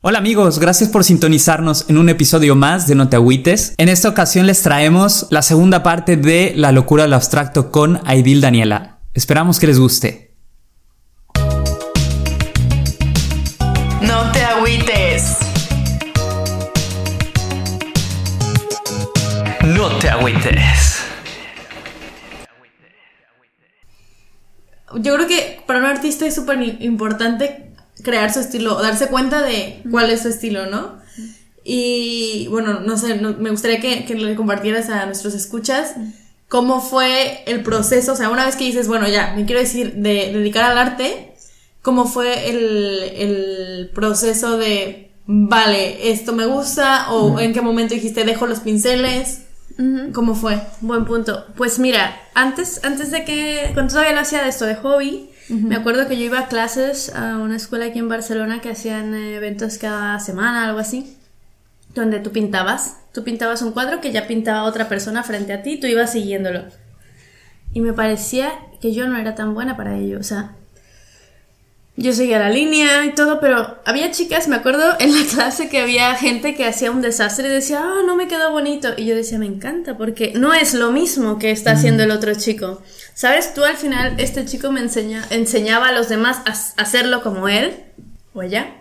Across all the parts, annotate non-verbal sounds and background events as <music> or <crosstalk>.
Hola amigos, gracias por sintonizarnos en un episodio más de No te agüites. En esta ocasión les traemos la segunda parte de La locura del abstracto con Aidil Daniela. Esperamos que les guste. No te agüites. No te agüites. Yo creo que para un artista es súper importante crear su estilo, darse cuenta de cuál es su estilo, ¿no? Y bueno, no sé, me gustaría que, que, le compartieras a nuestros escuchas cómo fue el proceso, o sea, una vez que dices, bueno, ya, me quiero decir, de dedicar al arte, cómo fue el, el proceso de, vale, esto me gusta, o en qué momento dijiste, dejo los pinceles. ¿Cómo fue? Buen punto. Pues mira, antes, antes de que, cuando todavía lo hacía de esto de hobby, me acuerdo que yo iba a clases a una escuela aquí en Barcelona que hacían eventos cada semana, algo así, donde tú pintabas. Tú pintabas un cuadro que ya pintaba otra persona frente a ti y tú ibas siguiéndolo. Y me parecía que yo no era tan buena para ello. O sea, yo seguía la línea y todo, pero había chicas, me acuerdo <laughs> en la clase que había gente que hacía un desastre y decía, ah, no me quedó bonito. Y yo decía, me encanta, porque no es lo mismo que está haciendo el otro chico. ¿Sabes? Tú al final, este chico me enseña, enseñaba a los demás a hacerlo como él o ella.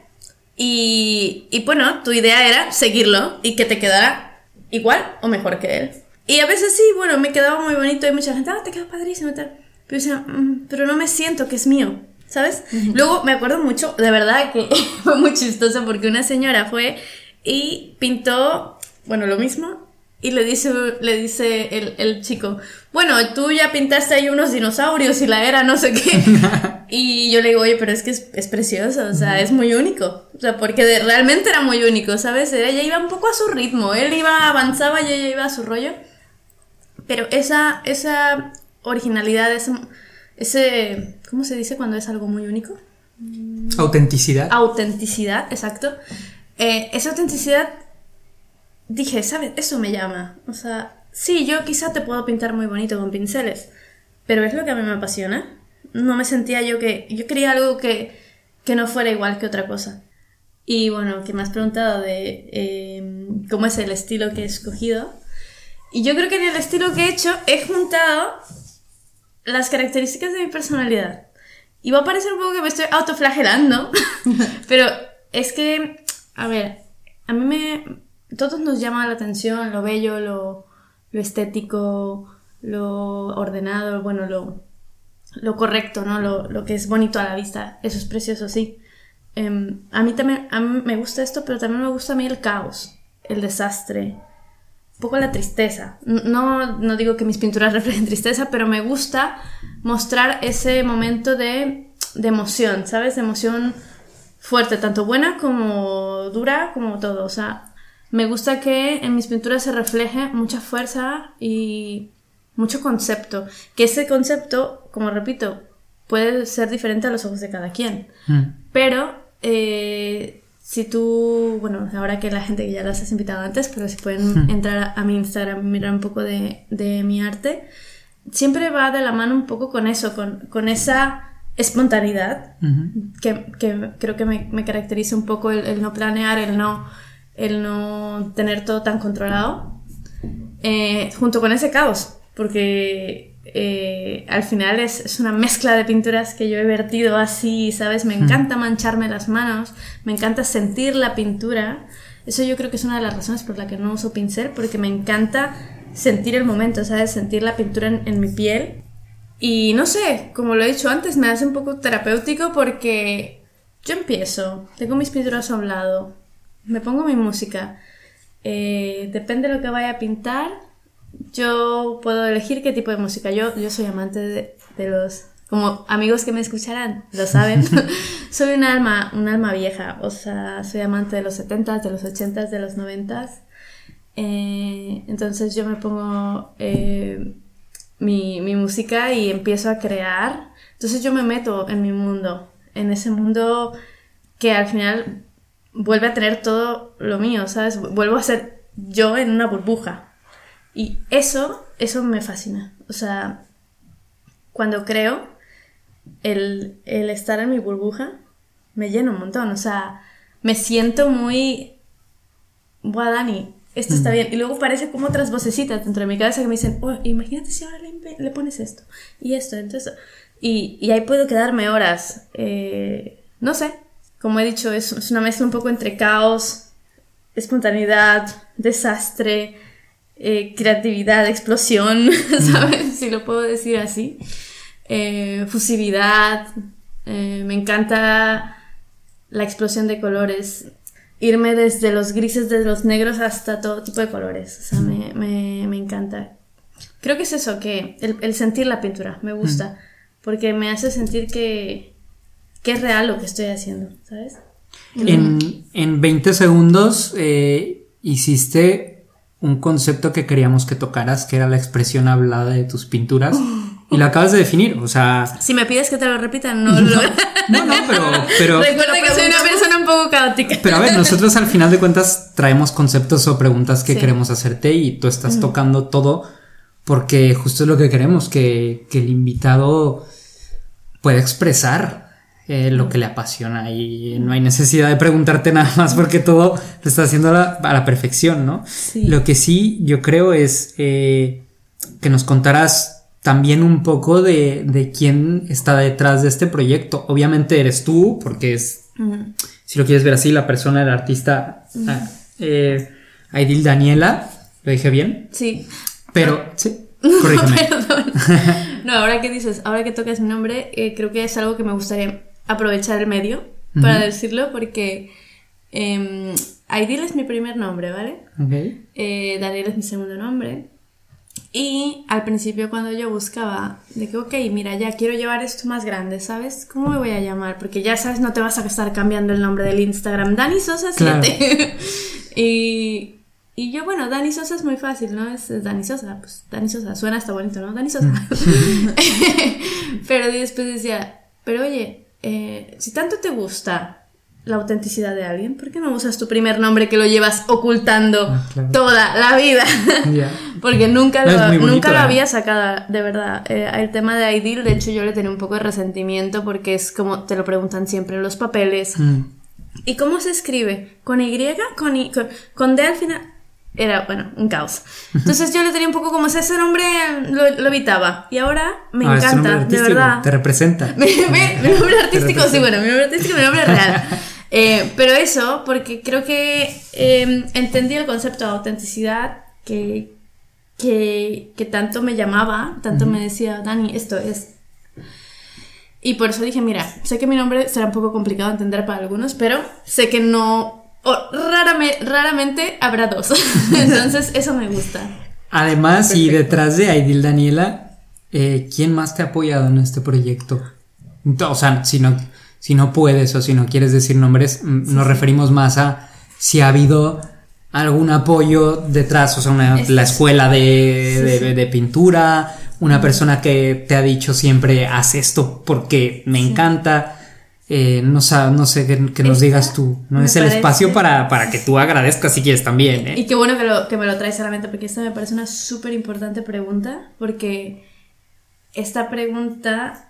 Y, y bueno, tu idea era seguirlo y que te quedara igual o mejor que él. Y a veces sí, bueno, me quedaba muy bonito y mucha gente, ah, te queda padrísimo y tal. Pero, mm, pero no me siento que es mío. ¿sabes? Luego me acuerdo mucho, de verdad que <laughs> fue muy chistoso porque una señora fue y pintó, bueno, lo mismo, y le dice, le dice el, el, chico, bueno, tú ya pintaste ahí unos dinosaurios y la era no sé qué. <laughs> y yo le digo, oye, pero es que es, es precioso, o sea, es muy único. O sea, porque realmente era muy único, ¿sabes? Ella iba un poco a su ritmo, él iba, avanzaba y ella iba a su rollo. Pero esa, esa originalidad, ese ese, ¿cómo se dice cuando es algo muy único? Autenticidad. Autenticidad, exacto. Eh, esa autenticidad, dije, ¿sabes? Eso me llama. O sea, sí, yo quizá te puedo pintar muy bonito con pinceles, pero es lo que a mí me apasiona. No me sentía yo que, yo quería algo que, que no fuera igual que otra cosa. Y bueno, que me has preguntado de eh, cómo es el estilo que he escogido. Y yo creo que en el estilo que he hecho he juntado las características de mi personalidad. Y va a parecer un poco que me estoy autoflagelando, <laughs> pero es que, a ver, a mí me... Todos nos llama la atención lo bello, lo, lo estético, lo ordenado, bueno, lo, lo correcto, ¿no? Lo, lo, que es bonito a la vista. Eso es precioso, sí. Eh, a mí también a mí me gusta esto, pero también me gusta a mí el caos, el desastre, un poco la tristeza. No, no digo que mis pinturas <laughs> reflejen tristeza, pero me gusta mostrar ese momento de, de emoción, ¿sabes? De emoción fuerte, tanto buena como dura, como todo. O sea, me gusta que en mis pinturas se refleje mucha fuerza y mucho concepto. Que ese concepto, como repito, puede ser diferente a los ojos de cada quien. Mm. Pero eh, si tú, bueno, ahora que la gente que ya las has invitado antes, pero si pueden entrar a, mi Instagram y mirar un poco de, de, mi arte, siempre va de la mano un poco con eso, con, con esa espontaneidad que, que, creo que me, me caracteriza un poco el, no planear, el no, el no tener todo tan controlado, eh, junto con ese caos, porque eh, al final es, es, una mezcla de pinturas que yo he vertido así, ¿sabes? Me encanta mancharme las manos, me encanta sentir la pintura. Eso yo creo que es una de las razones por la que no uso pincel, porque me encanta sentir el momento, ¿sabes? Sentir la pintura en, en mi piel. Y no sé, como lo he dicho antes, me hace un poco terapéutico porque yo empiezo, tengo mis pinturas a un lado, me pongo mi música, eh, depende de lo que vaya a pintar, yo puedo elegir qué tipo de música. Yo, yo soy amante de, los como amigos que me escucharán lo <laughs> saben, <laughs> soy un alma, un alma vieja, o sea, soy amante de los 70s, de los 80s, de los 90s. Eh, entonces yo me pongo eh, mi, mi música y empiezo a crear. Entonces yo me meto en mi mundo, en ese mundo que al final vuelve a tener todo lo mío, ¿sabes? Vuelvo a ser yo en una burbuja. Y eso, eso me fascina. O sea, cuando creo, el, el estar en mi burbuja me llena un montón. O sea, me siento muy... Buah, Dani, esto está bien. Y luego parece como otras vocecitas dentro de mi cabeza que me dicen, oh, imagínate si ahora le pones esto y esto, entonces... Y, y ahí puedo quedarme horas. Eh, no sé, como he dicho, es, es una mezcla un poco entre caos, espontaneidad, desastre, eh, creatividad, explosión, <laughs> ¿sabes? Si lo puedo decir así. Eh, fusividad. eh, me encanta la explosión de colores. Irme desde los grises, desde los negros hasta todo tipo de colores. O sea, me, me, me encanta. Creo que es eso, que el, el sentir la pintura, me gusta. Porque me hace sentir que, que es real lo que estoy haciendo, ¿sabes? En, en 20 segundos eh, hiciste un concepto que queríamos que tocaras, que era la expresión hablada de tus pinturas. Y lo acabas de definir, o sea... Si me pides que te lo repita, no lo... <laughs> No, no, pero... pero <laughs> Recuerda que soy una persona un poco caótica. Pero a ver, nosotros al final de cuentas traemos conceptos o preguntas que Sí. queremos hacerte y tú estás tocando todo porque justo es lo que queremos, que, que el invitado pueda expresar eh, lo que le apasiona y no hay necesidad de preguntarte nada más porque todo lo está haciendo a la, a la perfección, ¿no? Sí. Lo que sí yo creo es eh, que nos contarás también un poco de, de quién está detrás de este proyecto. Obviamente eres tú, porque es si lo quieres ver así, la persona, el artista, ah, eh, Aidil Daniela, ¿lo dije bien? Sí. Pero, sí, <laughs> corrígeme. Perdón. <laughs> No, ahora que dices, ahora que tocas mi nombre, creo que es algo que me gustaría aprovechar el medio para Ujú. decirlo porque eh, Aidil es mi primer nombre, ¿vale? Ok. Eh, Daniel es mi segundo nombre. Y al principio cuando yo buscaba de que, ok, mira, ya quiero llevar esto más grande, ¿sabes? ¿Cómo me voy a llamar? Porque ya sabes, no te vas a estar cambiando el nombre del Instagram. Dani Sosa 7. Claro. <laughs> y, y yo, bueno, Dani Sosa es muy fácil, ¿no? Es, es Dani Sosa. Pues Dani Sosa, suena hasta bonito, ¿no? Dani Sosa. <laughs> pero después decía, pero oye, eh, si tanto te gusta la autenticidad de alguien, ¿por qué no usas tu primer nombre que lo llevas ocultando Ah, claro. toda la vida? <laughs> Porque nunca No, lo, bonito, nunca lo ¿eh? había sacado, de verdad. Eh, el tema de Aidil, de hecho, yo le tenía un poco de resentimiento porque es como te lo preguntan siempre en los papeles. Mm, ¿Y cómo se escribe? ¿Con Y? ¿Con, I? con, con D al final? Era, bueno, un caos. Entonces yo le tenía un poco como ese nombre lo, lo evitaba. Y ahora me ah, encanta, de verdad. Te representa. <laughs> Mi, mi- mi nombre artístico, sí, bueno, mi nombre artístico mi nombre real. <laughs> Eh, pero eso, porque creo que eh, entendí el concepto de autenticidad que, que, que tanto me llamaba, tanto me decía, Dani, esto es. Y por eso dije, mira, sé que mi nombre será un poco complicado de entender para algunos, pero sé que no. O rarame- raramente habrá dos. <laughs> Entonces, eso me gusta. Además, y detrás de Aidil Daniela, eh, ¿quién más te ha apoyado en este proyecto? O sea, si no, si no puedes o si no quieres decir nombres, mm, nos referimos más a si ha habido algún apoyo detrás, o sea, una- Esto la es- escuela de, Sí, de- sí. de pintura, una persona que te ha dicho siempre, haz esto porque me encanta. Eh, no, no sé, que, que nos digas tú. No es el parece- espacio para, para que tú agradezcas si quieres también. ¿eh? Y qué bueno que, lo, que me lo traes a la mente, porque esta me parece una súper importante pregunta, porque esta pregunta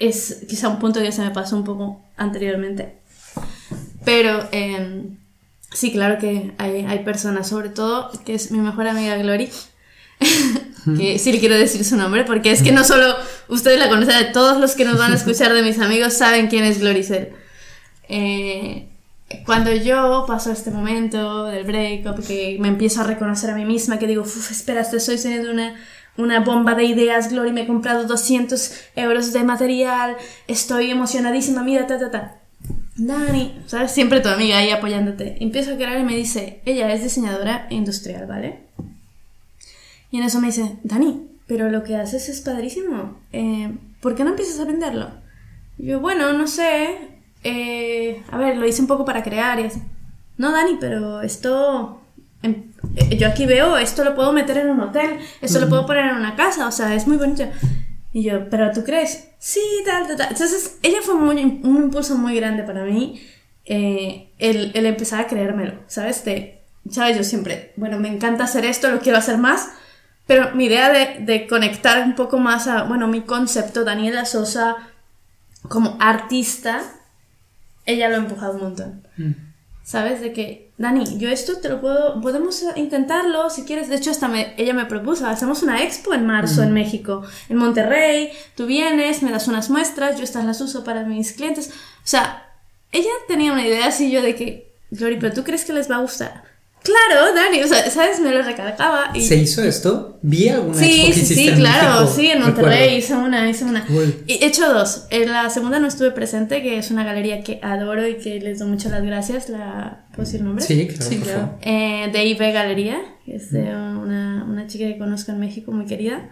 es quizá un punto que se me pasó un poco anteriormente. Pero eh, sí, claro que hay, hay personas, sobre todo, que es mi mejor amiga Glory, <laughs> que sí le quiero decir su nombre, porque es que no solo ustedes la conocen, todos los que nos van a escuchar de mis amigos saben quién es Gloricel. Eh, cuando yo paso este momento del breakup, que me empiezo a reconocer a mí misma, que digo, "Uf, espera, estoy teniendo una, una bomba de ideas, Glory, me he comprado 200 euros de material, estoy emocionadísima, mira, ta, ta, ta. Dani, ¿sabes? Siempre tu amiga ahí apoyándote. Empiezo a crear y me dice, ella es diseñadora industrial, ¿vale? Y en eso me dice, Dani, pero lo que haces es padrísimo. Eh, ¿por qué no empiezas a venderlo? Y yo, bueno, no sé, eh, a ver, lo hice un poco para crear y así. No, Dani, pero esto, em, eh, yo aquí veo, esto lo puedo meter en un hotel, esto lo puedo poner en una casa, o sea, es muy bonito. Y yo, ¿pero tú crees? Sí, tal, tal, tal. Entonces, ella fue muy, un impulso muy grande para mí, eh, el, el empezar a creérmelo, ¿sabes? De, ¿sabes? Yo siempre, bueno, me encanta hacer esto, lo quiero hacer más, pero mi idea de, de conectar un poco más a, bueno, mi concepto, Daniela Sosa, como artista, ella lo ha empujado un montón. ¿Sabes? De que, Dani, yo esto te lo puedo, podemos intentarlo si quieres. De hecho, hasta me- ella me propuso, hacemos una expo en marzo en México, en Monterrey, tú vienes, me das unas muestras, yo estas las uso para mis clientes. O sea, ella tenía una idea así yo de que, Glory, pero tú crees que les va a gustar. Claro, Dani, o sea, ¿sabes? Me lo recargaba y... ¿Se hizo esto? Vi alguna expo Sí, que sí, sí, en claro, México, sí, en. Monterrey hice una, hice una. Cool. Y he hecho dos. En la segunda no estuve presente, que es una galería que adoro y que les doy muchas las gracias. La, ¿Puedo decir nombre? Sí, claro, Sí, claro. Eh, de IB Galería, que es de una, una chica que conozco en México, muy querida.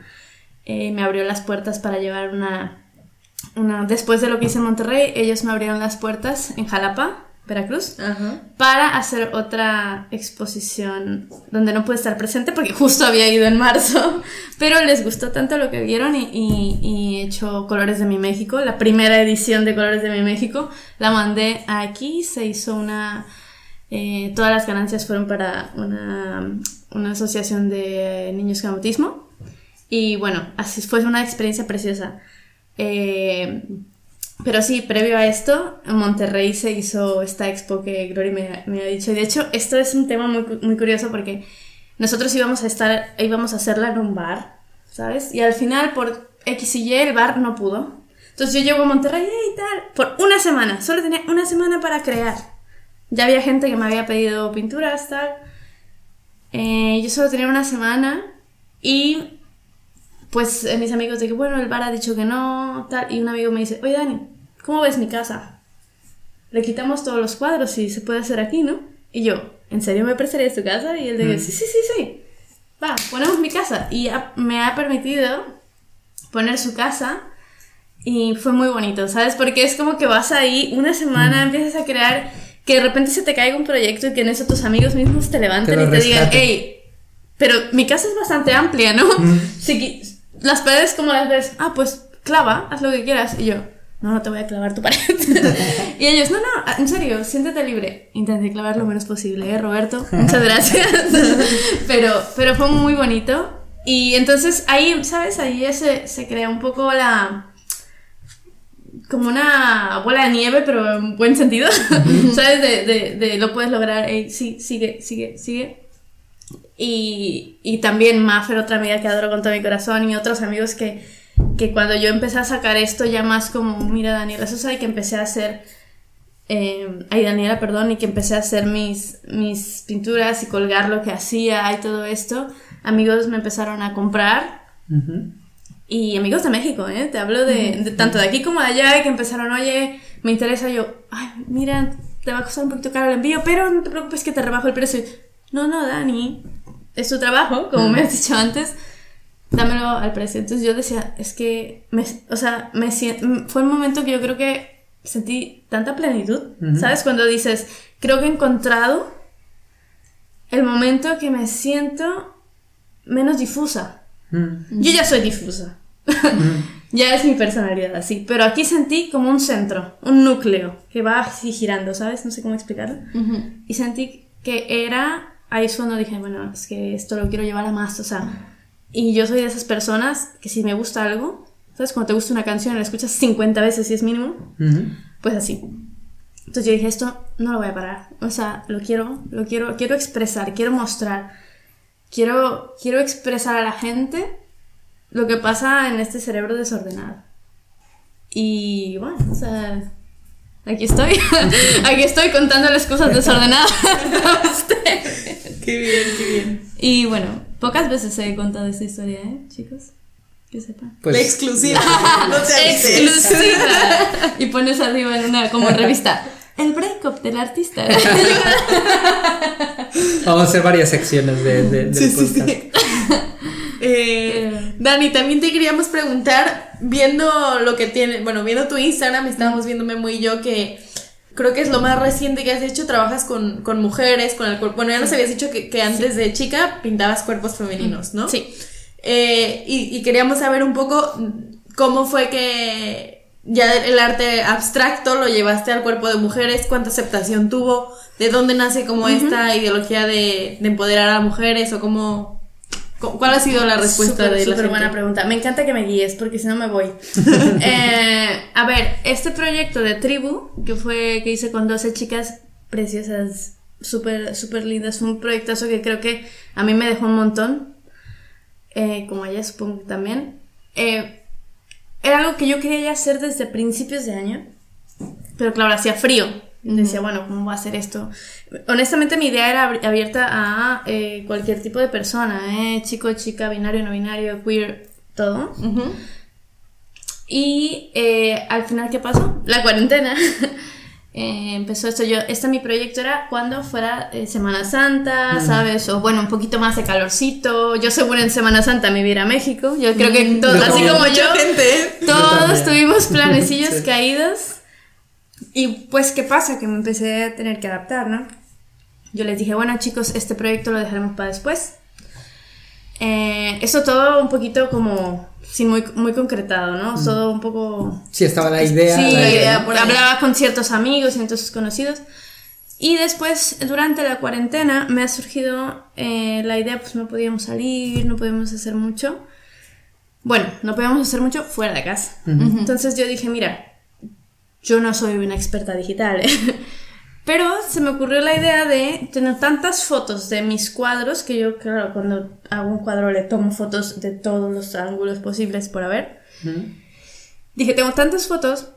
Eh, me abrió las puertas para llevar una, una... Después de lo que hice en Monterrey, ellos me abrieron las puertas en Jalapa, Veracruz Ajá. para hacer otra exposición donde no pude estar presente porque justo había ido en marzo, <laughs> pero les gustó tanto lo que vieron y, y- y he hecho Colores de mi México, la primera edición de Colores de mi México, la mandé aquí, se hizo una... eh, todas las ganancias fueron para una, una asociación de niños con autismo y bueno, así fue una experiencia preciosa. Eh, pero sí, previo a esto, en Monterrey se hizo esta expo que Glory me, me ha dicho. Y de hecho, esto es un tema muy, muy curioso porque nosotros íbamos a estar, íbamos a hacerla en un bar, ¿sabes? Y al final, por X y Y, el bar no pudo. Entonces yo llego a Monterrey y tal, por una semana, solo tenía una semana para crear. Ya había gente que me había pedido pinturas, tal. Eh, yo solo tenía una semana y pues eh, mis amigos de que bueno, el bar ha dicho que no, tal, y un amigo me dice, oye Dani, ¿cómo ves mi casa? Le quitamos todos los cuadros y se puede hacer aquí, ¿no? Y yo, ¿en serio me prestarías tu casa? Y él de que, sí, sí, sí, sí, va, ponemos mi casa. Y ha- me ha permitido poner su casa y fue muy bonito, ¿sabes? Porque es como que vas ahí una semana, empiezas a crear, que de repente se te caiga un proyecto y que en eso tus amigos mismos te levanten Te y te digan, hey, pero mi casa es bastante amplia, ¿no? Si qui- las paredes como las ves, ah, pues clava, haz lo que quieras. Y yo, no, no te voy a clavar tu <laughs> pared. y ellos, no, no, en serio, siéntete libre. Intenté clavar lo menos posible, ¿eh, Roberto? Muchas gracias. <laughs> pero, pero fue muy bonito. Y entonces ahí, ¿sabes? Ahí ya se, se crea un poco la como una bola de nieve, pero en buen sentido, <laughs> ¿sabes? De, de, de lo puedes lograr, sí, sigue, sigue, sigue. Y, y también Maffer, otra amiga que adoro con todo mi corazón, y otros amigos que, que cuando yo empecé a sacar esto ya más como, mira Daniela Sosa, y que empecé a hacer, eh, ay Daniela, perdón, y que empecé a hacer mis, mis pinturas y colgar lo que hacía y todo esto, amigos me empezaron a comprar Ujú. y amigos de México, ¿eh? Te hablo de, de tanto de aquí como de allá, que empezaron, oye, me interesa yo, ay, mira, te va a costar un poquito caro el envío, pero no te preocupes que te rebajo el precio. No, no, Dani, es tu trabajo, como me has dicho antes, dámelo al precio. Entonces yo decía, es que, me, o sea, me fue un momento que yo creo que sentí tanta plenitud, ¿sabes? Cuando dices, creo que he encontrado el momento que me siento menos difusa. Yo ya soy difusa. <laughs> ya es mi personalidad así. Pero aquí sentí como un centro, un núcleo que va así girando, ¿sabes? No sé cómo explicarlo. Y sentí que era. Ahí es cuando dije, bueno, es que esto lo quiero llevar a más, o sea. Y yo soy de esas personas que si me gusta algo, ¿sabes? Cuando te gusta una canción y la escuchas 50 veces si es mínimo, Ujú. pues así. Entonces yo dije, esto no lo voy a parar. O sea, lo quiero, lo quiero, quiero expresar, quiero mostrar. Quiero, quiero expresar a la gente lo que pasa en este cerebro desordenado. Y bueno, o sea, aquí estoy. <laughs> aquí estoy contándoles cosas desordenadas a ustedes. <laughs> <laughs> Qué bien, qué bien. Y bueno, pocas veces he contado esta historia, ¿eh, chicos? Que sepan. Pues, la exclusiva. no te. Exclusiva. y pones arriba en una como revista. El breakup del artista. Vamos a hacer varias secciones de, de- del Sí, sí, podcast. sí. Eh, Dani, también te queríamos preguntar viendo lo que tiene, bueno, viendo tu Instagram, estábamos viendo Memo y yo que creo que es lo más reciente que has hecho, trabajas con, con mujeres, con el cuerpo, bueno, ya nos habías dicho que, que antes de chica pintabas cuerpos femeninos, ¿no? Sí. Eh, y, y queríamos saber un poco cómo fue que ya el arte abstracto lo llevaste al cuerpo de mujeres, cuánta aceptación tuvo, de dónde nace como esta ideología de, de empoderar a mujeres o cómo... cu- ¿Cuál ha sido la respuesta Súper, de la súper buena pregunta. Me encanta que me guíes porque si no me voy. <laughs> Eh, a ver, este proyecto de tribu que fue que hice con 12 chicas preciosas, súper súper lindas, fue un proyectazo que creo que a mí me dejó un montón, eh, como a ella supongo que también. Eh, era algo que yo quería ya hacer desde principios de año, pero claro, hacía frío. Decía, bueno, ¿cómo voy a hacer esto? Honestamente, mi idea era abierta a eh, cualquier tipo de persona, ¿eh? chico, chica, binario, no binario, queer, todo. Ujú. Y eh, al final, ¿qué pasó? La cuarentena. <laughs> Eh, empezó esto. Yo, este mi proyecto era cuando fuera eh, Semana Santa, ¿sabes? O bueno, un poquito más de calorcito. Yo según en Semana Santa me iba a ir a México. Yo creo que todo- yo así también. como yo, gente. todos también. tuvimos <laughs> planecillos Sí. caídos. Y pues, ¿qué pasa? Que me empecé a tener que adaptar, ¿no? Yo les dije, bueno chicos, este proyecto lo dejaremos para después. Eh, eso todo un poquito como sin muy, muy concretado, ¿no? Todo un poco... Sí, estaba la idea. Sí, la idea por hablaba con ciertos amigos y ciertos conocidos. Y después, durante la cuarentena, me ha surgido eh, la idea, pues no podíamos salir, no podíamos hacer mucho. Bueno, no podíamos hacer mucho fuera de casa. Entonces yo dije, mira, yo no soy una experta digital, ¿eh? <laughs> pero se me ocurrió la idea de tener tantas fotos de mis cuadros, que yo, claro, cuando hago un cuadro le tomo fotos de todos los ángulos posibles por haber. Dije, tengo tantas fotos,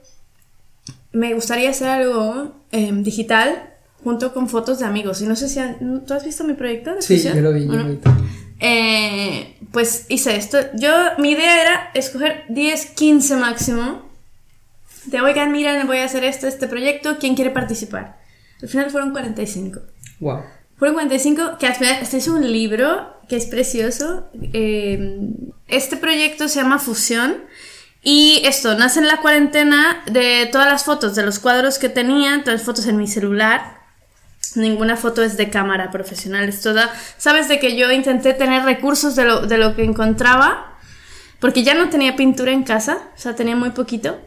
me gustaría hacer algo eh, digital junto con fotos de amigos. Y no sé si... han- ¿Tú has visto mi proyecto? de Sí, yo lo vi. yo también. eh, pues hice esto. Yo, mi idea era escoger 10, 15 máximo. De, oigan, miren, voy a hacer esto, este proyecto, ¿quién quiere participar? Al final fueron 45. Wow. Fueron 45, que al final, este es un libro que es precioso. Eh, este proyecto se llama Fusión. Y esto, nace en la cuarentena de todas las fotos, de los cuadros que tenía, todas las fotos en mi celular. Ninguna foto es de cámara profesional, es toda... Sabes de que yo intenté tener recursos de lo, de lo que encontraba, porque ya no tenía pintura en casa, o sea, tenía muy poquito.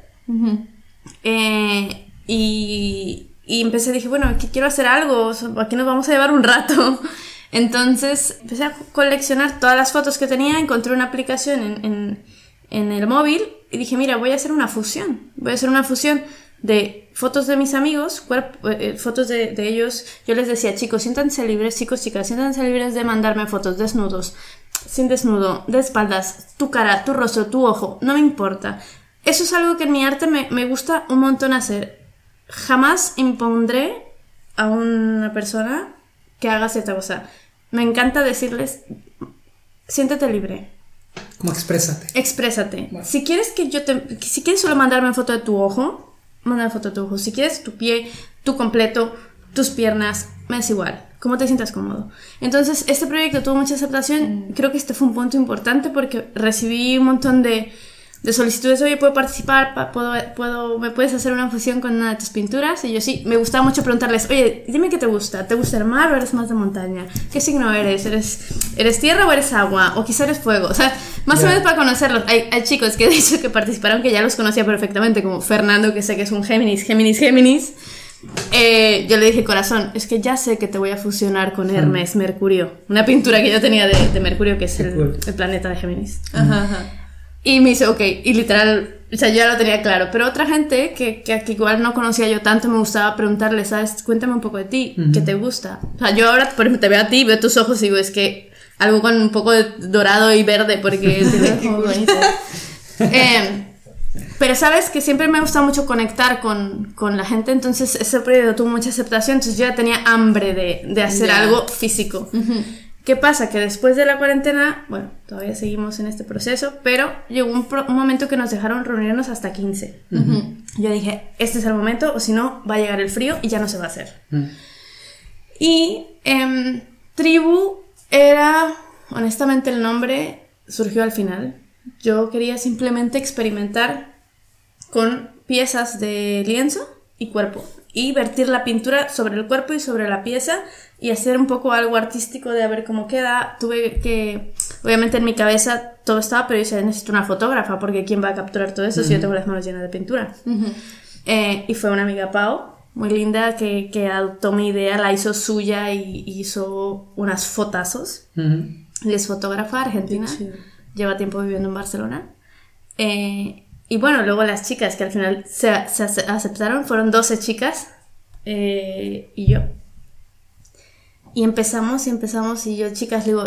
Eh, y, empecé, dije, bueno, aquí quiero hacer algo, aquí nos vamos a llevar un rato. <laughs> Entonces empecé a coleccionar todas las fotos que tenía, encontré una aplicación en, en, el móvil y dije, mira, voy a hacer una fusión. Voy a hacer una fusión de fotos de mis amigos, eh, fotos de, de ellos. Yo les decía, chicos, siéntanse libres, chicos, chicas, siéntanse libres de mandarme fotos desnudos, sin desnudo, de espaldas, tu cara, tu rostro, tu ojo, no me importa. Eso es algo que en mi arte me, me gusta un montón hacer. Jamás impondré a una persona que haga cierta cosa. Me encanta decirles, siéntete libre, Como exprésate. exprésate. Si quieres que yo te, si quieres solo mandarme foto de tu ojo, mándame foto de tu ojo. Si quieres tu pie, tu completo, tus piernas, me es igual. Como te sientas cómodo. Entonces, este proyecto tuvo mucha aceptación. Creo que este fue un punto importante porque recibí un montón de, de solicitudes. Oye, ¿puedo participar? Pa- ¿Puedo, puedo, ¿Me puedes hacer una fusión con una de tus pinturas? Y yo sí, me gustaba mucho preguntarles, oye, dime qué te gusta. ¿Te gusta el mar o eres más de montaña? ¿Qué signo eres? ¿Eres, eres tierra o eres agua? ¿O quizá eres fuego? O sea, más o Ya. menos para conocerlos. Hay, hay chicos que <laughs> de hecho que participaron que ya los conocía perfectamente, como Fernando, que sé que es un Géminis, Géminis, Géminis. Eh, yo le dije, corazón, es que ya sé que te voy a fusionar con Hermes, Mercurio. Una pintura que yo tenía de, de Mercurio, que es el, planeta de Géminis. Ajá, ajá. Y me dice, ok, y literal, o sea, yo ya lo tenía claro. Pero otra gente que, que, que igual no conocía yo tanto, me gustaba preguntarle, ¿sabes? Cuéntame un poco de ti, ¿qué te gusta? O sea, yo ahora, por ejemplo, te veo a ti, veo tus ojos y digo, es que algo con un poco de dorado y verde, porque te ves muy bonito. Eh, pero sabes que siempre me ha gustado mucho conectar con, con la gente, entonces ese proyecto tuvo mucha aceptación, entonces yo ya tenía hambre de, de hacer Ya. algo físico. ¿Qué pasa? Que después de la cuarentena, bueno, todavía seguimos en este proceso, pero llegó un, pro- un momento que nos dejaron reunirnos hasta 15. Yo dije, este es el momento, o si no, va a llegar el frío y ya no se va a hacer. Y em, Tribu era, honestamente, el nombre surgió al final. Yo quería simplemente experimentar con piezas de lienzo y cuerpo y vertir la pintura sobre el cuerpo y sobre la pieza y hacer un poco algo artístico de a ver cómo queda. Tuve que, obviamente en mi cabeza todo estaba, pero yo decía, necesito una fotógrafa porque ¿quién va a capturar todo eso si yo tengo las manos llenas de pintura? Eh, y fue una amiga Pau, muy linda, que, que adoptó mi idea, la hizo suya y hizo unas fotazos. Ujú. Y es fotógrafa argentina, lleva tiempo viviendo en Barcelona. Eh, y bueno, luego las chicas que al final se, se ace- aceptaron, fueron 12 chicas eh, y yo. Y empezamos y empezamos y yo, chicas, le digo,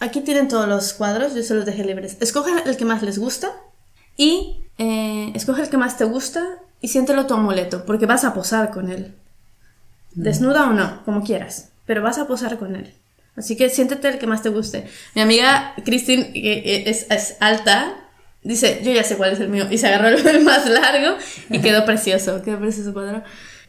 aquí tienen todos los cuadros, yo se los dejé libres. Escojan el que más les gusta y eh, escoge el que más te gusta y siéntelo tu amuleto, porque vas a posar con él. Desnuda o no, como quieras, pero vas a posar con él. Así que siéntete el que más te guste. Mi amiga Christine, que es, es alta, dice, yo ya sé cuál es el mío, y se agarró el <laughs> más largo y quedó precioso, <laughs> quedó precioso cuadro.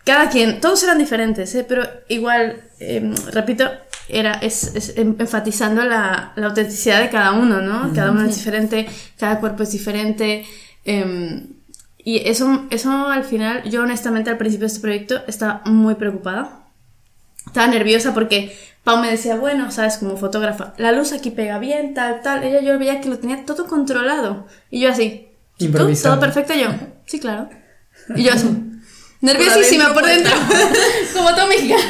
Cada quien, todos eran diferentes, ¿eh? pero igual, eh, repito, era, es, es em- enfatizando la, la autenticidad de cada uno, ¿no? Cada uno es diferente, cada cuerpo es diferente. em, y eso, eso al final, yo honestamente al principio de este proyecto estaba muy preocupada. Estaba nerviosa porque Pau me decía, bueno, sabes, como fotógrafa, la luz aquí pega bien, tal, tal. Ella yo veía que lo tenía todo controlado. Y yo así, ¿tú? ¿Todo perfecto? Yo, sí, claro. Y yo así, <laughs> nerviosísima por dentro, <laughs> como todo mexicano.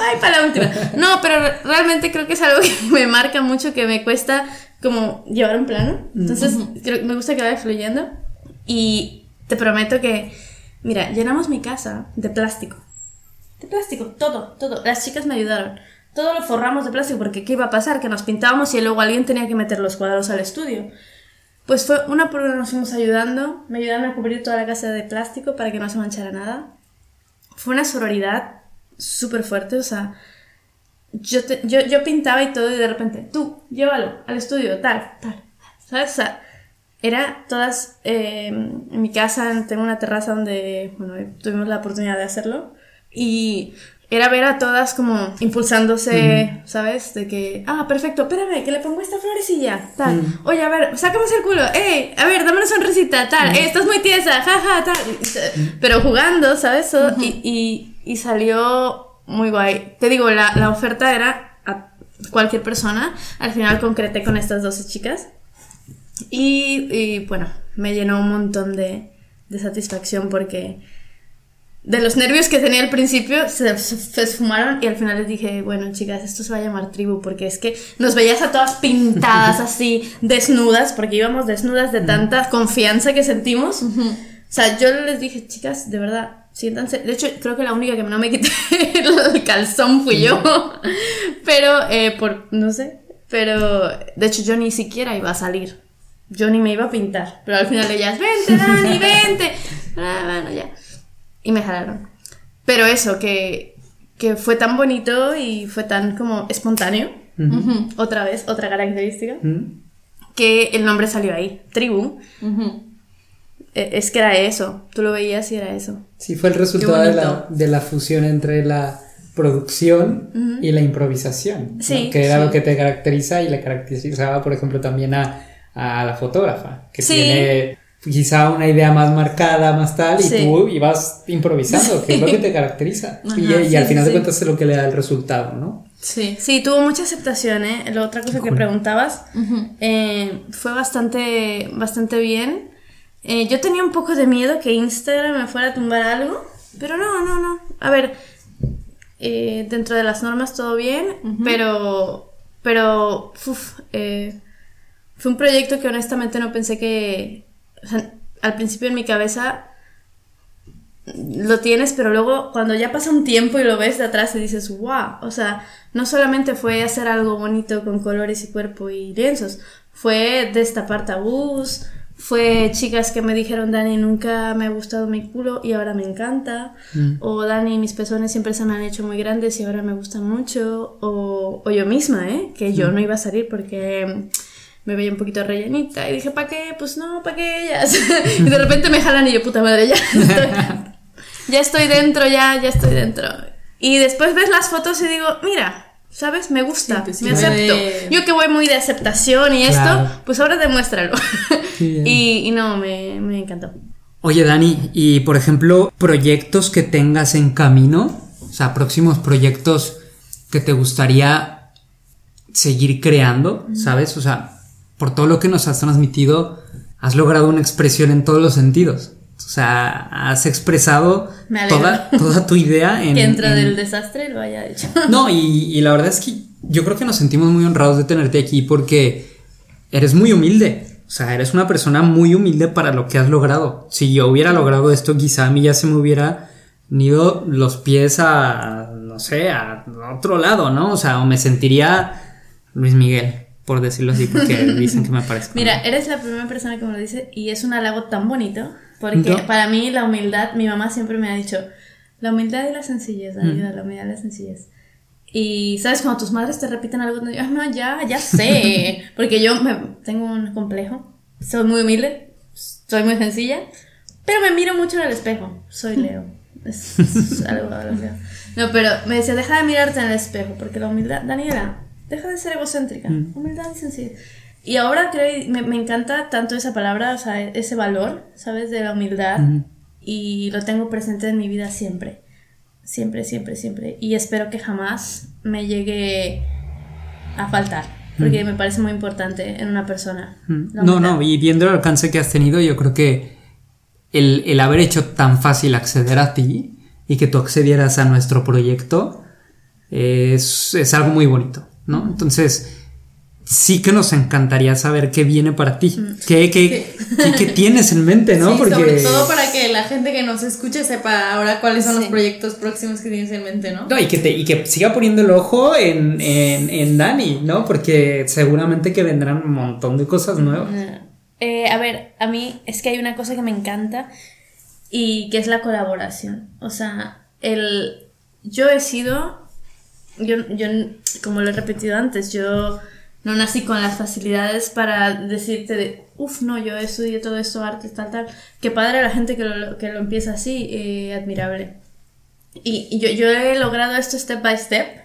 Ay, para la última. No, pero re- realmente creo que es algo <laughs> que me marca mucho, que me cuesta como llevar un plano. Entonces, creo- me gusta que vaya fluyendo. Y te prometo que, mira, llenamos mi casa de plástico. De plástico, todo, todo. Las chicas me ayudaron. Todo lo forramos de plástico porque ¿qué iba a pasar? Que nos pintábamos y luego alguien tenía que meter los cuadros al estudio. Pues fue una por una nos fuimos ayudando. Me ayudaron a cubrir toda la casa de plástico para que no se manchara nada. Fue una sororidad súper fuerte, o sea, yo, yo, yo pintaba y todo y de repente, tú, llévalo al estudio, tal, tal, ¿sabes? O sea, era todas, eh, en mi casa tengo una terraza donde, bueno, tuvimos la oportunidad de hacerlo y era ver a todas como impulsándose, ¿sabes? De que, ah, perfecto, espérame, que le pongo esta florecilla, tal. Oye, a ver, sácame el culo, eh, a ver, dame una sonrisita, tal, eh, estás muy tiesa, jaja, tal. Y se- Pero jugando, ¿sabes? Y, y, y salió muy guay. Te digo, la, la oferta era a cualquier persona. Al final concreté con estas 12 chicas. Y, y, bueno, me llenó un montón de, de satisfacción porque de los nervios que tenía al principio se, se- esfumaron y al final les dije, bueno chicas, esto se va a llamar tribu porque es que nos veías a todas pintadas <laughs> así, desnudas, porque íbamos desnudas de tanta confianza que sentimos. O sea, yo les dije, chicas, de verdad, siéntanse. De hecho, creo que la única que no me quité <laughs> el calzón fui yo. <laughs> Pero, eh, por, no sé. Pero, de hecho, yo ni siquiera iba a salir. Yo ni me iba a pintar. Pero al final ellas, vente, Dani, vente. Ah, bueno, ya. Y me jalaron. Pero eso, que, que fue tan bonito y fue tan como espontáneo. Otra vez, otra característica. Que el nombre salió ahí, tribu. Eh, Es que era eso. Tú lo veías y era eso. Sí, fue el resultado de la, de la fusión entre la producción y la improvisación. ¿no? Sí, Que era sí. lo que te caracteriza y le caracterizaba, por ejemplo, también a, a la fotógrafa, que Sí. tiene quizá una idea más marcada, más tal, y Sí. tú ibas improvisando, que es lo que te caracteriza. <laughs> y, Ajá, y sí, al sí, final de sí. cuentas es lo que le da el resultado, ¿no? Sí. Sí, tuvo mucha aceptación, ¿eh? La otra cosa que preguntabas eh, fue bastante, bastante bien. Eh, yo tenía un poco de miedo que Instagram me fuera a tumbar algo, pero no, no, no. A ver, eh, dentro de las normas todo bien, pero, pero, uf, eh, fue un proyecto que honestamente no pensé que, o sea, al principio en mi cabeza lo tienes, pero luego cuando ya pasa un tiempo y lo ves de atrás y dices, wow, o sea, no solamente fue hacer algo bonito con colores y cuerpo y lienzos, fue destapar tabús, fue chicas que me dijeron, Dani, nunca me ha gustado mi culo y ahora me encanta, o Dani, mis pezones siempre se me han hecho muy grandes y ahora me gustan mucho, o, o yo misma, ¿eh? Que yo no iba a salir porque me veía un poquito rellenita y dije, ¿para qué? Pues no, ¿para qué ellas? <laughs> y de repente me jalan y yo, puta madre, ya <laughs> estoy, ya estoy dentro, ya, ya estoy dentro. Y después ves las fotos y digo, mira, ¿Sabes? Me gusta, Sí, sí, me acepto. Yo que voy muy de aceptación y Claro. esto, pues ahora demuéstralo. <laughs> Y, y no, me, me encantó. Oye, Dani, y por ejemplo, proyectos que tengas en camino, o sea, próximos proyectos que te gustaría seguir creando, ¿sabes? O sea, por todo lo que nos has transmitido, has logrado una expresión en todos los sentidos. O sea, has expresado toda, toda tu idea <laughs> en... que dentro en- del desastre lo haya hecho. <laughs> No, y, y la verdad es que yo creo que nos sentimos muy honrados de tenerte aquí porque eres muy humilde. O sea, eres una persona muy humilde para lo que has logrado. Si yo hubiera logrado esto, quizá a mí ya se me hubiera ido los pies a, no sé, a otro lado, ¿no? O sea, o me sentiría Luis Miguel, por decirlo así, porque <laughs> dicen que me parezco. Mira, eres la primera persona que me lo dice y es un halago tan bonito porque ¿No? para mí la humildad, mi mamá siempre me ha dicho, la humildad y la sencillez, Mm. ayuda, la humildad y la sencillez. Y sabes, cuando tus madres te repiten algo, no, yo, no, ya, ya sé, <laughs> porque yo me, tengo un complejo, soy muy humilde, soy muy sencilla, pero me miro mucho en el espejo, soy Leo, <laughs> es, es algo. No, pero me decía, deja de mirarte en el espejo, porque la humildad, Daniela, deja de ser egocéntrica, humildad y sencillez. Y ahora creo, me, me encanta tanto esa palabra, o sea, ese valor, ¿sabes? De la humildad. Y lo tengo presente en mi vida siempre. Siempre, siempre, siempre. Y espero que jamás me llegue a faltar. Porque me parece muy importante en una persona. Mm. No, no, y viendo el alcance que has tenido, yo creo que el, el haber hecho tan fácil acceder a ti y que tú accedieras a nuestro proyecto es, es algo muy bonito, ¿no? Entonces, sí que nos encantaría saber qué viene para ti, qué, qué, qué- qué <laughs> tienes en mente, ¿no? Sí, Porque sobre todo para que la gente que nos escuche sepa ahora cuáles son los proyectos próximos que tienes en mente, ¿no? No, y que, te- y que siga poniendo el ojo en, en, en Dani, ¿no? Porque seguramente que vendrán un montón de cosas nuevas. Eh, a ver, a mí es que hay una cosa que me encanta y que es la colaboración. O sea, el, yo he sido, yo, yo, como lo he repetido antes, yo no nací con las facilidades para decirte de, uff, no, yo estudié todo esto, artes, tal, tal. Qué padre la gente que lo, que lo empieza así, eh, admirable. Y, y yo, yo he logrado esto step by step.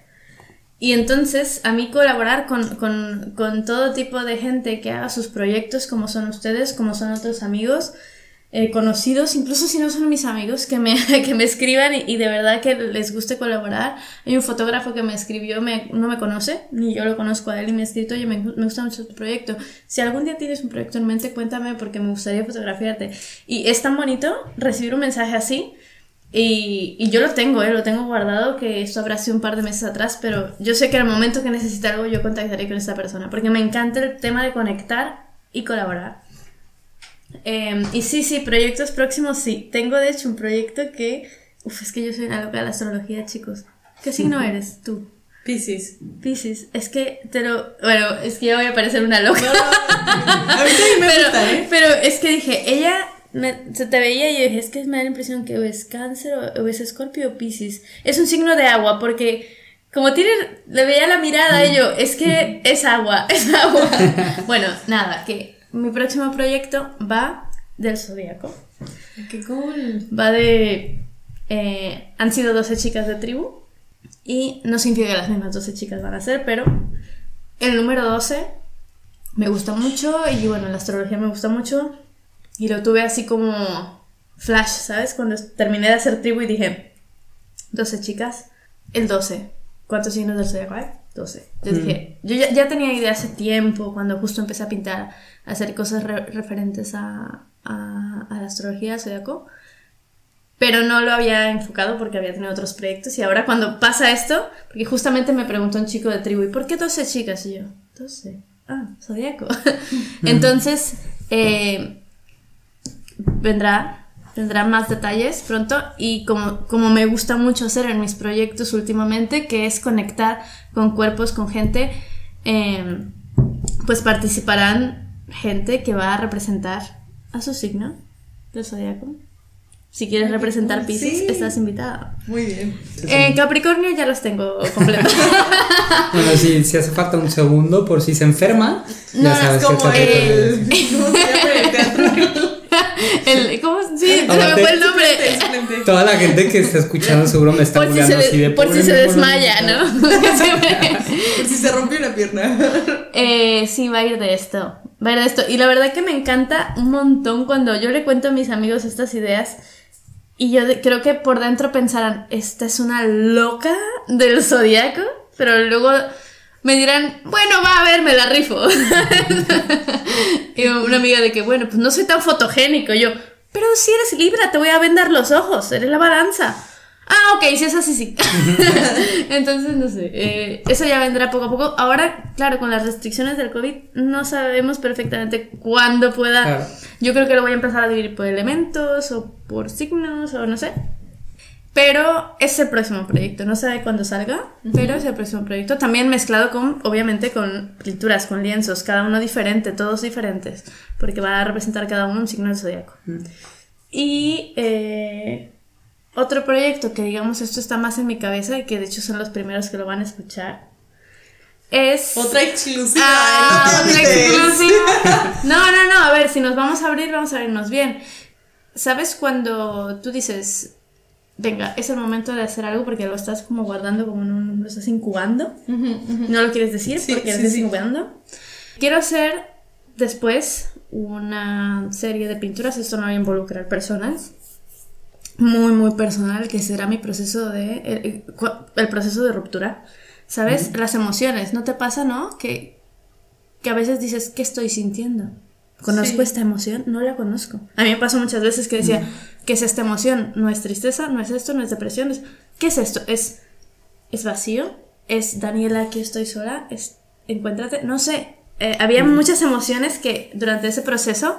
Y entonces a mí colaborar con, con, con todo tipo de gente que haga sus proyectos, como son ustedes, como son otros amigos, eh, conocidos, incluso si no son mis amigos, que me, <laughs> que me escriban y, de verdad que les guste colaborar. Hay un fotógrafo que me escribió, me, no me conoce, ni yo lo conozco a él, y me ha escrito, oye, me, me gusta mucho tu proyecto. Si algún día tienes un proyecto en mente, cuéntame porque me gustaría fotografiarte. Y es tan bonito recibir un mensaje así. Y, y yo lo tengo, ¿eh? lo tengo guardado, que esto habrá sido un par de meses atrás, pero yo sé que al momento que necesite algo yo contactaré con esta persona, porque me encanta el tema de conectar y colaborar. Eh, y sí, sí, proyectos próximos, sí. Tengo de hecho un proyecto que... Uf, es que yo soy una loca de la astrología, chicos. ¿Qué signo <laughs> eres tú? Piscis. Piscis. Es que te lo... Bueno, es que ya voy a parecer una loca. A mí también me <laughs> pero, gusta, ¿eh? pero es que dije, ella me- se te veía y yo dije, es que me da la impresión que o es cáncer o, o es escorpio o piscis. Es un signo de agua porque como tiene, le veía la mirada y yo, es que es agua, <laughs> es agua. bueno, nada, que mi próximo proyecto va del zodiaco. Qué cool. Va de... eh, han sido 12 chicas de tribu y no significa que las mismas 12 chicas van a ser, pero el número 12 me gusta mucho y bueno, la astrología me gusta mucho y lo tuve así como flash, ¿sabes? Cuando terminé de hacer tribu y dije, 12 chicas, el 12. ¿Cuántos signos del zodiaco hay? 12. Entonces dije, yo ya, ya tenía idea hace tiempo, cuando justo empecé a pintar, a hacer cosas re- referentes a, a, a la astrología, zodiaco, pero no lo había enfocado porque había tenido otros proyectos y ahora cuando pasa esto, porque justamente me preguntó un chico de tribu, ¿y por qué 12 chicas? Y yo, 12. Ah, zodiaco. <laughs> Entonces, eh, vendrá, vendrá más detalles pronto y como, como me gusta mucho hacer en mis proyectos últimamente, que es conectar con cuerpos, con gente, eh, pues participarán gente que va a representar a su signo del zodiaco. Si quieres representar Pisces, Sí. estás invitada. Muy bien. En Capricornio ya los tengo completos. <laughs> Bueno, si, si hace falta un segundo por si se enferma, ya No, es sabes como que <laughs> <laughs> el- ¿Cómo se llama el teatro? El- ¿Cómo? <laughs> Se me fue el nombre. Toda la gente que está escuchando seguro me está Por si así de <laughs> por si se desmaya, ¿no? Por si se rompió una pierna. <laughs> Eh, sí, va a ir de esto. Va a ir de esto. Y la verdad que me encanta un montón cuando yo le cuento a mis amigos estas ideas. Y yo de- creo que por dentro pensarán, esta es una loca del zodiaco. Pero luego me dirán, bueno, va a ver, me la rifo. y una amiga de que, bueno, pues no soy tan fotogénico. Yo, pero si eres Libra, te voy a vendar los ojos, eres la balanza. Ah, ok, si es así, sí. <laughs> Entonces, no sé, eh, eso ya vendrá poco a poco. Ahora, claro, con las restricciones del COVID, no sabemos perfectamente cuándo pueda. Claro. Yo creo que lo voy a empezar a dividir por elementos o por signos o no sé. Pero es el próximo proyecto, no sabe cuándo salga, pero es el próximo proyecto. También mezclado con, obviamente, con pinturas, con lienzos, cada uno diferente, todos diferentes, porque va a representar cada uno un signo del zodiaco. Y eh, otro proyecto que, digamos, esto está más en mi cabeza y que de hecho son los primeros que lo van a escuchar, es... Otra exclusiva. Ah, te otra exclusiva. <laughs> No, no, no, a ver, si nos vamos a abrir, vamos a abrirnos bien. ¿Sabes cuando tú dices, venga, es el momento de hacer algo porque lo estás como guardando, como en un, lo estás incubando? No lo quieres decir Sí, porque lo estás sí. incubando. Quiero hacer después una serie de pinturas, esto no va a involucrar personas. Muy, muy personal, que será mi proceso de. El, el- cu- el proceso de ruptura. ¿Sabes? Las emociones. ¿No te pasa, no? Que, que a veces dices, ¿qué estoy sintiendo? ¿Conozco Sí. esta emoción? No la conozco. A mí me pasó muchas veces que decía, ¿qué es esta emoción? No es tristeza, no es esto, no es depresión. es- ¿Qué es esto? ¿Es, ¿Es vacío? ¿Es Daniela, aquí estoy sola? ¿Es encuéntrate? No sé. Eh, había muchas emociones que durante ese proceso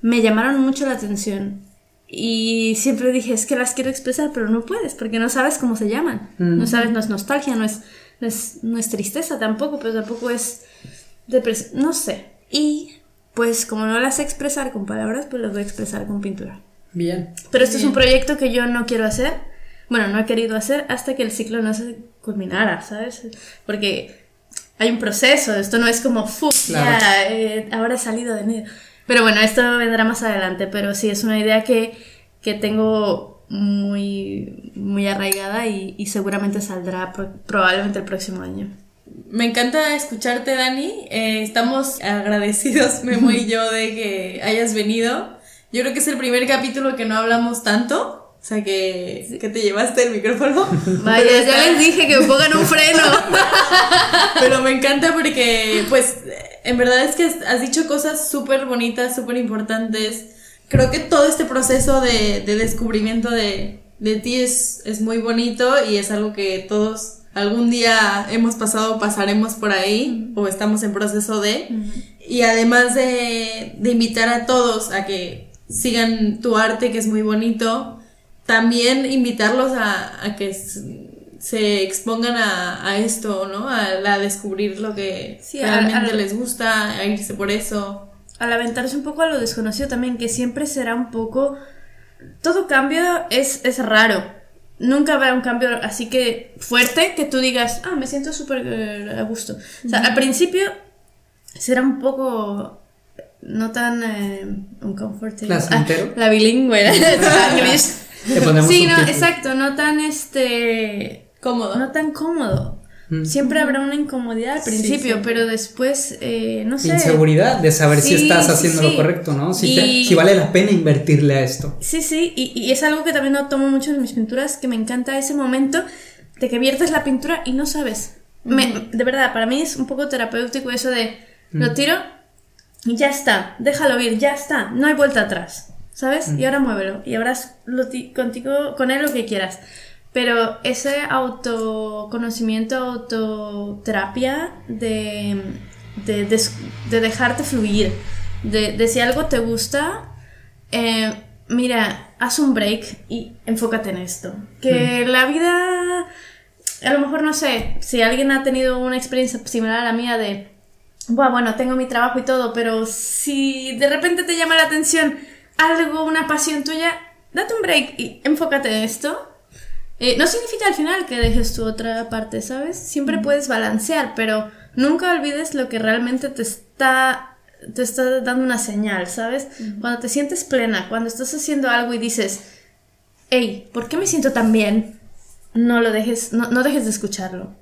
me llamaron mucho la atención. Y siempre dije, es que las quiero expresar, pero no puedes, porque no sabes cómo se llaman. No sabes, no es nostalgia, no es, no es, no es tristeza tampoco, pero tampoco es depresión. No sé. Y pues como no las sé expresar con palabras, pues las voy a expresar con pintura. Bien. Pero este es un proyecto que yo no quiero hacer. Bueno, no he querido hacer hasta que el ciclo no se culminara, ¿sabes? Porque hay un proceso, esto no es como. Claro. Ya, eh, ahora he salido de nido. Pero bueno, esto vendrá más adelante, pero sí, es una idea que, que tengo muy, muy arraigada y, y seguramente saldrá pro- probablemente el próximo año. Me encanta escucharte, Dani. Eh, estamos agradecidos, <laughs> Memo y yo, de que hayas venido. Yo creo que es el primer capítulo que no hablamos tanto. O sea, que, que te llevaste el micrófono. Vaya, Pero ya les dije que me pongan un freno. <laughs> Pero me encanta porque, pues, en verdad es que has dicho cosas súper bonitas, súper importantes. Creo que todo este proceso de, de descubrimiento de, de ti es, es muy bonito y es algo que todos algún día hemos pasado, pasaremos por ahí o estamos en proceso de. Y además de, de invitar a todos a que sigan tu arte, que es muy bonito, también invitarlos a, a que se expongan a, a esto, ¿no? A, a descubrir lo que Sí, realmente les gusta, a irse por eso. al aventarse un poco a lo desconocido también, que siempre será un poco... Todo cambio es, es raro. Nunca habrá un cambio así que fuerte que tú digas, ah, me siento súper eh, a gusto. O sea, al principio será un poco no tan eh, uncomfortable. Ah, la bilingüe, <laughs> <laughs> ponemos Sí, no, exacto, no tan este Cómodo. no tan cómodo. Siempre habrá una incomodidad al Sí, principio, pero después, eh, no sé. Inseguridad de saber si estás haciendo lo correcto, ¿no? Si, te- Y- si vale la pena invertirle a esto. Sí, sí, y, y es algo que también no tomo mucho en mis pinturas, que me encanta ese momento de que viertes la pintura y no sabes. Me- de verdad, para mí es un poco terapéutico eso de lo tiro y ya está, déjalo ir, ya está, no hay vuelta atrás, ¿sabes? Y ahora muévelo y ti- contigo, con él lo que quieras. Pero ese autoconocimiento, autoterapia de, de, de dejarte fluir, de, de si algo te gusta, eh, mira, haz un break y enfócate en esto. Que la vida, a lo mejor no sé, si alguien ha tenido una experiencia similar a la mía de, "Buah, bueno, tengo mi trabajo y todo, pero si de repente te llama la atención algo, una pasión tuya, date un break y enfócate en esto. Eh, no significa al final que dejes tu otra parte, ¿sabes? Siempre puedes balancear, pero nunca olvides lo que realmente te está te está dando una señal, ¿sabes? Cuando te sientes plena, cuando estás haciendo algo y dices, hey, ¿por qué me siento tan bien? No lo dejes, no, no dejes de escucharlo.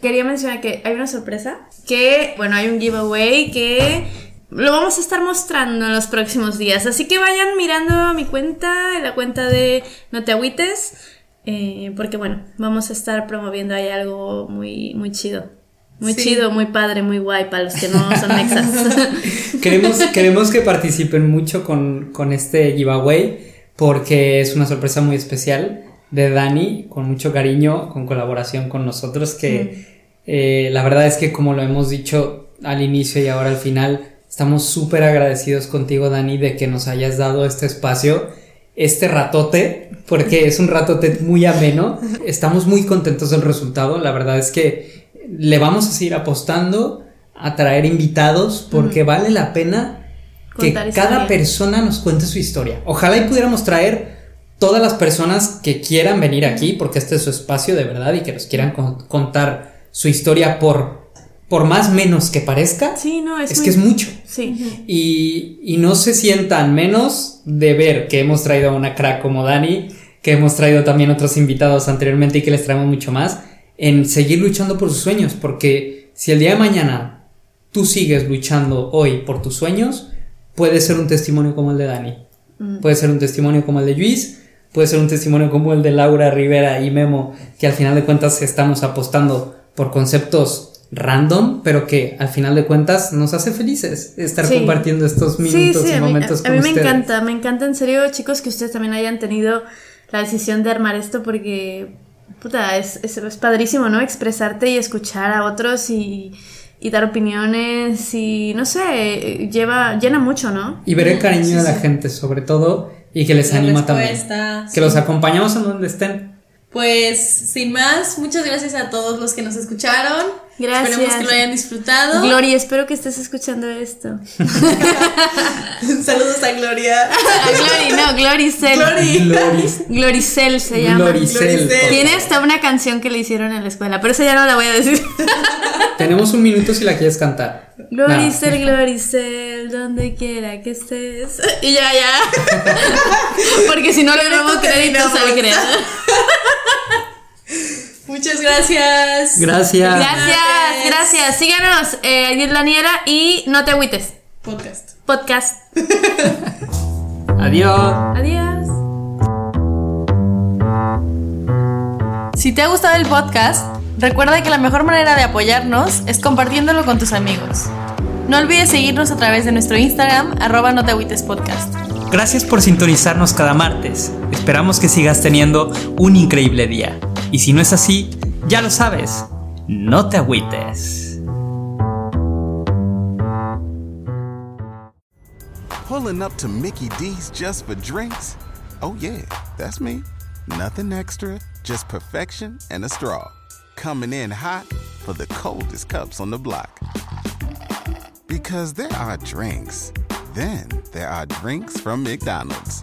Quería mencionar que hay una sorpresa, que, bueno, hay un giveaway que lo vamos a estar mostrando en los próximos días. Así que vayan mirando mi cuenta, la cuenta de No Te Agüites, eh, porque bueno, vamos a estar promoviendo ahí algo muy, muy chido. Muy Sí. chido, muy padre, muy guay para los que no son mexas. <laughs> Queremos, queremos que participen mucho con, con este giveaway porque es una sorpresa muy especial de Dani, con mucho cariño, con colaboración con nosotros, que eh, la verdad es que como lo hemos dicho al inicio y ahora al final, estamos súper agradecidos contigo Dani de que nos hayas dado este espacio, este ratote, porque es un ratote muy ameno, estamos muy contentos del resultado, la verdad es que le vamos a seguir apostando a traer invitados porque vale la pena que cada historia. persona nos cuente su historia. Ojalá y pudiéramos traer todas las personas que quieran venir aquí porque este es su espacio de verdad y que nos quieran con- contar su historia por por más menos que parezca. sí, no, es, es muy- que es mucho. Sí. Y, y no se sientan menos de ver que hemos traído a una crack como Dani, que hemos traído también otros invitados anteriormente y que les traemos mucho más, en seguir luchando por sus sueños, porque si el día de mañana tú sigues luchando hoy por tus sueños, puede ser un testimonio como el de Dani, puede ser un testimonio como el de Luis, puede ser un testimonio como el de Laura Rivera y Memo, que al final de cuentas estamos apostando por conceptos random, pero que al final de cuentas nos hace felices estar Sí. compartiendo estos minutos sí, y a mí, momentos a- a mí me encanta, me encanta en serio, chicos, que ustedes también hayan tenido la decisión de armar esto porque, puta, es, es, es padrísimo, ¿no? Expresarte y escuchar a otros y, y dar opiniones y, no sé, lleva, llena mucho, ¿no? Y ver el cariño de la gente, sobre todo, y que les La anima también. Que los acompañamos en donde estén. Pues sin más, muchas gracias a todos los que nos escucharon. Gracias. Esperemos que lo hayan disfrutado. Gloria, espero que estés escuchando esto. <laughs> Saludos a Gloria. <laughs> A Glory, no, Gloricel. Glory. Gloricel se llama. Gloricel. Gloricel. Tiene hasta una canción que le hicieron en la escuela, pero esa ya no la voy a decir. <laughs> Tenemos un minuto si la quieres cantar. Gloricel, Gloricel, donde quiera que estés. Y ya, ya. Porque si no le damos créditos al creador. Muchas gracias. Gracias. Gracias, gracias. Síganos, eh, Daniela y no te agüites. Podcast. Podcast. <laughs> Adiós. Adiós. Si te ha gustado el podcast, recuerda que la mejor manera de apoyarnos es compartiéndolo con tus amigos. No olvides seguirnos a través de nuestro Instagram, arroba no te agüites podcast. Gracias por sintonizarnos cada martes. Esperamos que sigas teniendo un increíble día. Y si no es así, ya lo sabes. No te agüites. Pulling up to Mickey D's just for drinks? Oh, yeah, that's me. Nothing extra, just perfection and a straw. Coming in hot for the coldest cups on the block. Because there are drinks, then there are drinks from McDonald's.